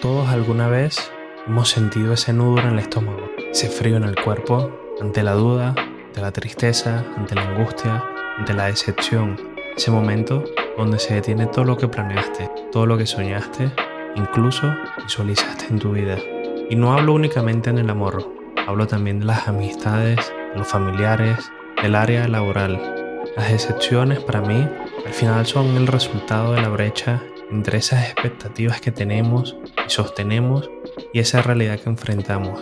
Todos alguna vez hemos sentido ese nudo en el estómago, ese frío en el cuerpo, ante la duda, ante la tristeza, ante la angustia, ante la decepción. Ese momento donde se detiene todo lo que planeaste, todo lo que soñaste, incluso visualizaste en tu vida. Y no hablo únicamente en el amor, hablo también de las amistades, de los familiares, del área laboral. Las decepciones para mí al final son el resultado de la brecha entre esas expectativas que tenemos y sostenemos y esa realidad que enfrentamos.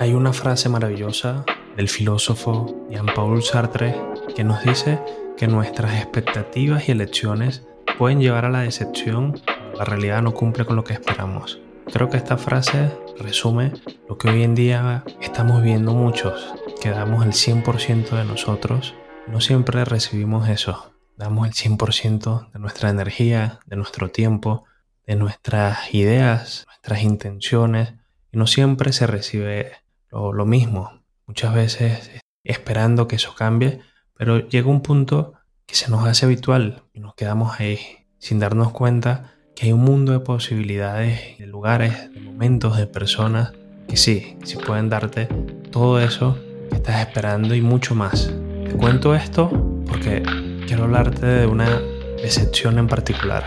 Hay una frase maravillosa del filósofo Jean-Paul Sartre que nos dice que nuestras expectativas y elecciones pueden llevar a la decepción la realidad no cumple con lo que esperamos. Creo que esta frase resume lo que hoy en día estamos viendo muchos, que damos el 100% de nosotros, no siempre recibimos eso damos el 100% de nuestra energía, de nuestro tiempo, de nuestras ideas, nuestras intenciones, y no siempre se recibe lo, mismo. Muchas veces esperando que eso cambie, pero llega un punto que se nos hace habitual y nos quedamos ahí sin darnos cuenta que hay un mundo de posibilidades, de lugares, de momentos, de personas que sí, sí pueden darte todo eso que estás esperando y mucho más. Te cuento esto porque quiero hablarte de una excepción en particular.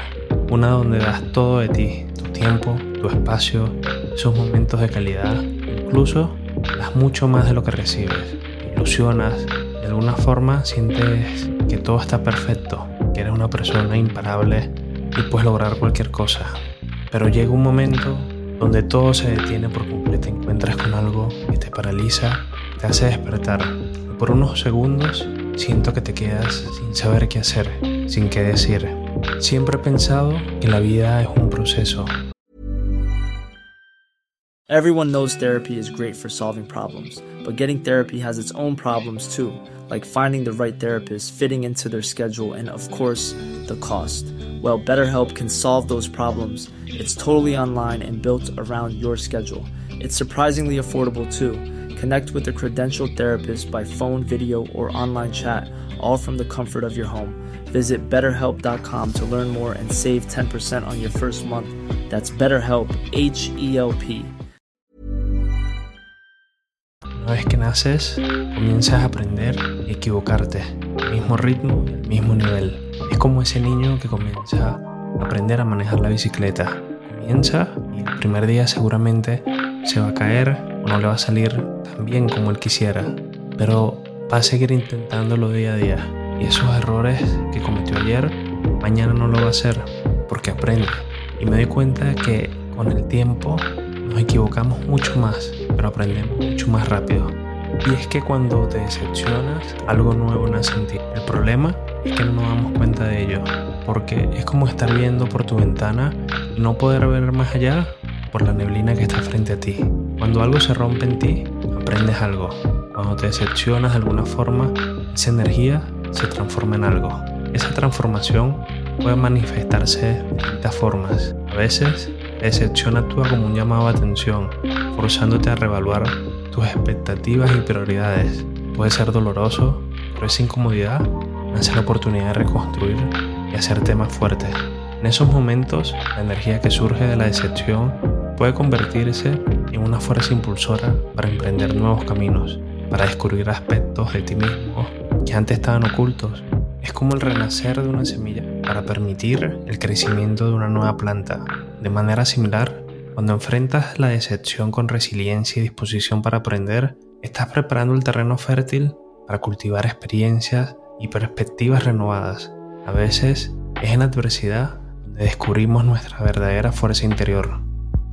Una donde das todo de ti, tu tiempo, tu espacio, esos momentos de calidad. Incluso das mucho más de lo que recibes. Ilusionas, de alguna forma sientes que todo está perfecto, que eres una persona imparable y puedes lograr cualquier cosa. Pero llega un momento donde todo se detiene por completo. Te encuentras con algo que te paraliza, te hace despertar. Por unos segundos siento que te quedas sin saber qué hacer, sin qué decir. Siempre he pensado que la vida es un proceso. Everyone knows therapy is great for solving problems, but getting therapy has its own problems too, like finding the right therapist, fitting into their schedule, and of course, the cost. Well, BetterHelp can solve those problems. It's totally online and built around your schedule. It's surprisingly affordable too. Connect with a credentialed therapist by phone, video, or online chat, all from the comfort of your home. Visit betterhelp.com to learn more and save 10% on your first month. That's BetterHelp, H E L P. Una vez que naces, comienzas a aprender y equivocarte, al mismo ritmo al mismo nivel. Es como ese niño que comienza a aprender a manejar la bicicleta. Comienza y el primer día seguramente se va a caer no le va a salir tan bien como él quisiera, pero va a seguir intentándolo día a día. Y esos errores que cometió ayer, mañana no lo va a hacer porque aprende. Y me doy cuenta que con el tiempo nos equivocamos mucho más, pero aprendemos mucho más rápido. Y es que cuando te decepcionas, algo nuevo nace en ti. El problema es que no nos damos cuenta de ello, porque es como estar viendo por tu ventana no poder ver más allá por la neblina que está frente a ti. Cuando algo se rompe en ti, aprendes algo. Cuando te decepcionas de alguna forma, esa energía se transforma en algo. Esa transformación puede manifestarse de distintas formas. A veces, la decepción actúa como un llamado a atención, forzándote a reevaluar tus expectativas y prioridades. Puede ser doloroso, pero esa incomodidad hace la oportunidad de reconstruir y hacerte más fuerte. En esos momentos, la energía que surge de la decepción puede convertirse en una fuerza impulsora para emprender nuevos caminos, para descubrir aspectos de ti mismo que antes estaban ocultos. Es como el renacer de una semilla para permitir el crecimiento de una nueva planta. De manera similar, cuando enfrentas la decepción con resiliencia y disposición para aprender, estás preparando el terreno fértil para cultivar experiencias y perspectivas renovadas. A veces es en adversidad donde descubrimos nuestra verdadera fuerza interior.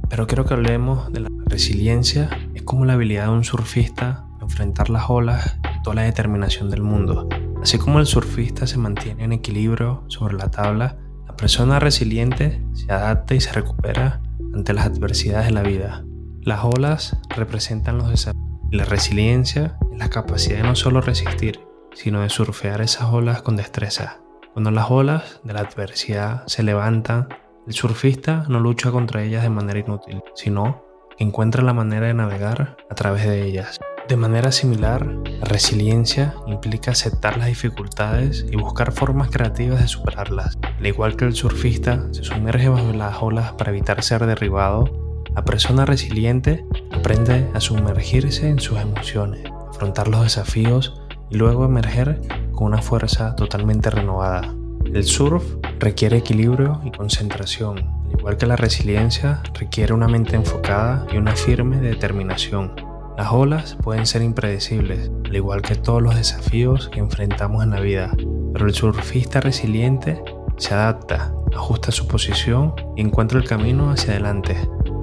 Pero quiero que hablemos de la resiliencia. Es como la habilidad de un surfista enfrentar las olas y toda la determinación del mundo. Así como el surfista se mantiene en equilibrio sobre la tabla, la persona resiliente se adapta y se recupera ante las adversidades de la vida. Las olas representan los desafíos la resiliencia es la capacidad de no solo resistir, sino de surfear esas olas con destreza. Cuando las olas de la adversidad se levantan, el surfista no lucha contra ellas de manera inútil, sino que encuentra la manera de navegar a través de ellas. De manera similar, la resiliencia implica aceptar las dificultades y buscar formas creativas de superarlas. Al igual que el surfista se sumerge bajo las olas para evitar ser derribado, La persona resiliente aprende a sumergirse en sus emociones, afrontar los desafíos y luego emerger con una fuerza totalmente renovada. El surf requiere equilibrio y concentración, al igual que la resiliencia requiere una mente enfocada y una firme determinación. Las olas pueden ser impredecibles, al igual que todos los desafíos que enfrentamos en la vida, pero el surfista resiliente se adapta, ajusta su posición y encuentra el camino hacia adelante.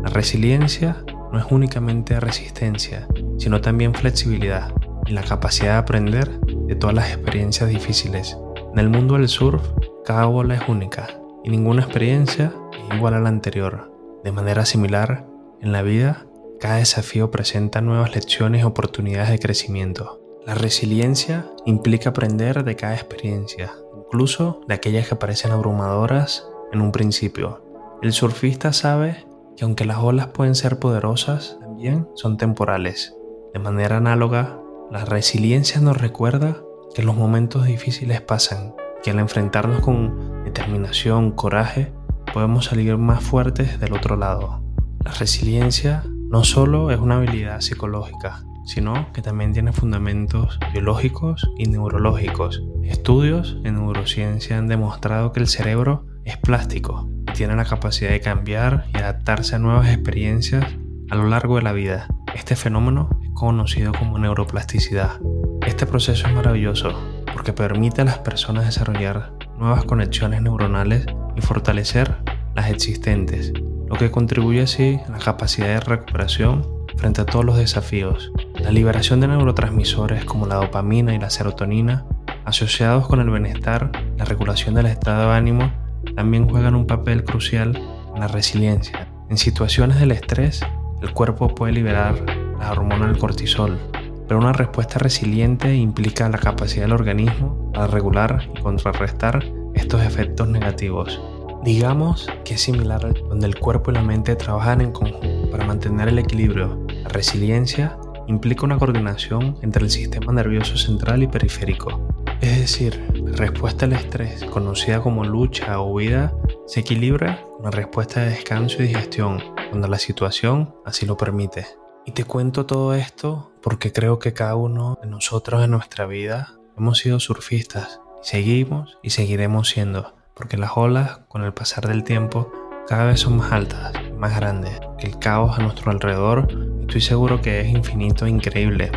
La resiliencia no es únicamente resistencia, sino también flexibilidad y la capacidad de aprender de todas las experiencias difíciles. En el mundo del surf, cada bola es única y ninguna experiencia es igual a la anterior. De manera similar, en la vida, cada desafío presenta nuevas lecciones y oportunidades de crecimiento. La resiliencia implica aprender de cada experiencia, incluso de aquellas que parecen abrumadoras en un principio. El surfista sabe que aunque las olas pueden ser poderosas, también son temporales. De manera análoga, la resiliencia nos recuerda que los momentos difíciles pasan, que al enfrentarnos con determinación, coraje, podemos salir más fuertes del otro lado. La resiliencia no solo es una habilidad psicológica, sino que también tiene fundamentos biológicos y neurológicos. Estudios en neurociencia han demostrado que el cerebro es plástico y tiene la capacidad de cambiar y adaptarse a nuevas experiencias a lo largo de la vida. Este fenómeno es conocido como neuroplasticidad. Este proceso es maravilloso porque permite a las personas desarrollar nuevas conexiones neuronales y fortalecer las existentes, lo que contribuye así a la capacidad de recuperación frente a todos los desafíos. La liberación de neurotransmisores como la dopamina y la serotonina, asociados con el bienestar, la regulación del estado de ánimo, también juegan un papel crucial en la resiliencia. En situaciones del estrés, el cuerpo puede liberar la hormona del cortisol, pero una respuesta resiliente implica la capacidad del organismo para regular y contrarrestar estos efectos negativos. Digamos que es similar al donde el cuerpo y la mente trabajan en conjunto para mantener el equilibrio. La resiliencia implica una coordinación entre el sistema nervioso central y periférico. Es decir, la respuesta al estrés, conocida como lucha o huida, se equilibra con la respuesta de descanso y digestión, cuando la situación así lo permite. Y te cuento todo esto porque creo que cada uno de nosotros en nuestra vida hemos sido surfistas y seguimos y seguiremos siendo porque las olas, con el pasar del tiempo, cada vez son más altas, más grandes, el caos a nuestro alrededor estoy seguro que es infinito e increíble.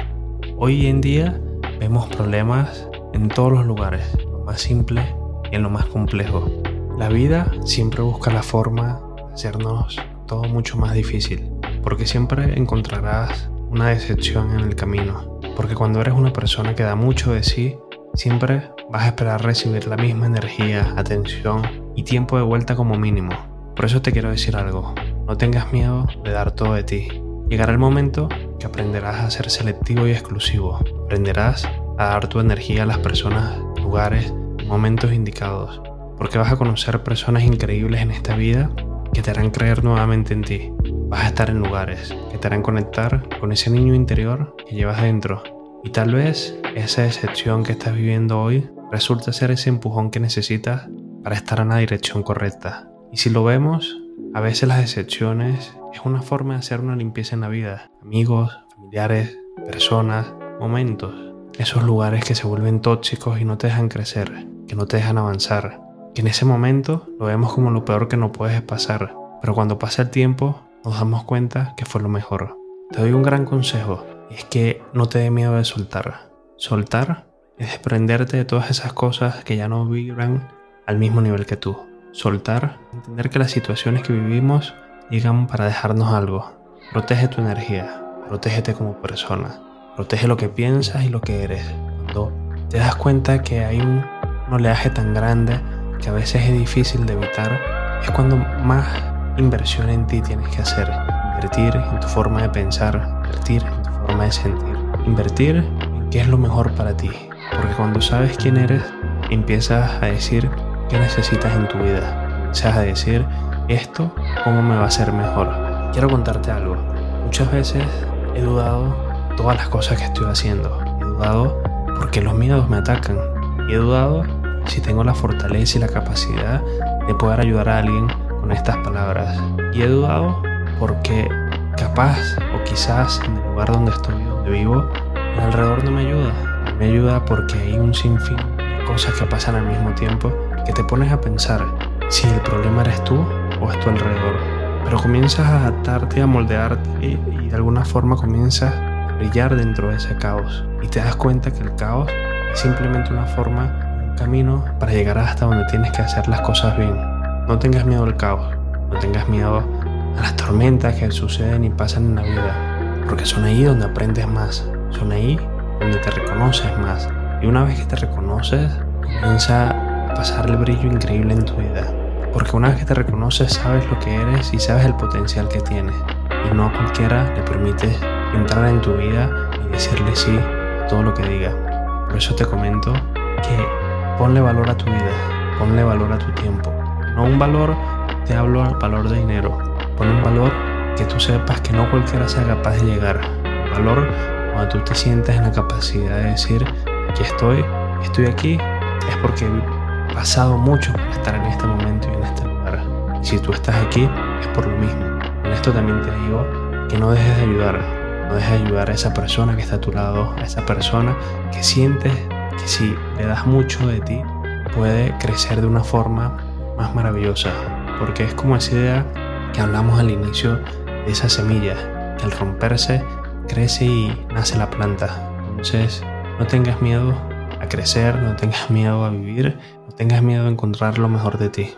Hoy en día vemos problemas en todos los lugares, lo más simple y en lo más complejo. La vida siempre busca la forma de hacernos todo mucho más difícil, porque siempre encontrarás una decepción en el camino, porque cuando eres una persona que da mucho de sí, siempre vas a esperar recibir la misma energía, atención y tiempo de vuelta como mínimo. Por eso te quiero decir algo, no tengas miedo de dar todo de ti. Llegará el momento que aprenderás a ser selectivo y exclusivo. Aprenderás a dar tu energía a las personas, lugares, momentos indicados. Porque vas a conocer personas increíbles en esta vida que te harán creer nuevamente en ti. Vas a estar en lugares que te harán conectar con ese niño interior que llevas dentro. Y tal vez esa decepción que estás viviendo hoy resulta ser ese empujón que necesitas para estar en la dirección correcta. Y si lo vemos, a veces las decepciones es una forma de hacer una limpieza en la vida. Amigos, familiares, personas, momentos. Esos lugares que se vuelven tóxicos y no te dejan crecer, que no te dejan avanzar. Que en ese momento lo vemos como lo peor que no puedes pasar. Pero cuando pasa el tiempo nos damos cuenta que fue lo mejor. Te doy un gran consejo. Es que no te dé miedo de soltar. Soltar es desprenderte de todas esas cosas que ya no vibran al mismo nivel que tú. Soltar, entender que las situaciones que vivimos llegan para dejarnos algo. Protege tu energía, protégete como persona, protege lo que piensas y lo que eres. Cuando te das cuenta que hay un, oleaje tan grande que a veces es difícil de evitar, es cuando más inversión en ti tienes que hacer. Invertir en tu forma de pensar, invertir en tu forma de sentir, invertir en qué es lo mejor para ti, porque cuando sabes quién eres, empiezas a decir qué necesitas en tu vida. Empiezas a decir, esto, ¿cómo me va a hacer mejor? Quiero contarte algo. Muchas veces he dudado todas las cosas que estoy haciendo. He dudado porque los miedos me atacan. Y he dudado si tengo la fortaleza y la capacidad de poder ayudar a alguien con estas palabras. Y he dudado porque capaz o quizás en el lugar donde estoy, donde vivo, el alrededor no me ayuda. Me ayuda porque hay un sinfín de cosas que pasan al mismo tiempo que te pones a pensar si el problema eres tú o es tu alrededor. Pero comienzas a adaptarte, a moldearte y, y de alguna forma comienzas a brillar dentro de ese caos. Y te das cuenta que el caos es simplemente una forma, un camino para llegar hasta donde tienes que hacer las cosas bien. No tengas miedo al caos, no tengas miedo a las tormentas que suceden y pasan en la vida, porque son ahí donde aprendes más, son ahí donde te reconoces más. Y una vez que te reconoces, comienza a pasar el brillo increíble en tu vida. Porque una vez que te reconoces, sabes lo que eres y sabes el potencial que tienes. Y no a cualquiera le permites entrar en tu vida y decirle sí a todo lo que diga. Por eso te comento que ponle valor a tu vida, ponle valor a tu tiempo. No un valor, te hablo al valor de dinero. Pon un valor que tú sepas que no cualquiera sea capaz de llegar. Un valor cuando tú te sientes en la capacidad de decir, aquí estoy, estoy aquí, es porque he pasado mucho para estar en este momento y en este lugar. Y si tú estás aquí, es por lo mismo. En esto también te digo que no dejes de ayudar, no dejes de ayudar a esa persona que está a tu lado, a esa persona que sientes que si le das mucho de ti, puede crecer de una forma más maravillosa. Porque es como esa idea que hablamos al inicio de esa semilla, que al romperse crece y nace la planta. Entonces, no tengas miedo a crecer, no tengas miedo a vivir, no tengas miedo a encontrar lo mejor de ti.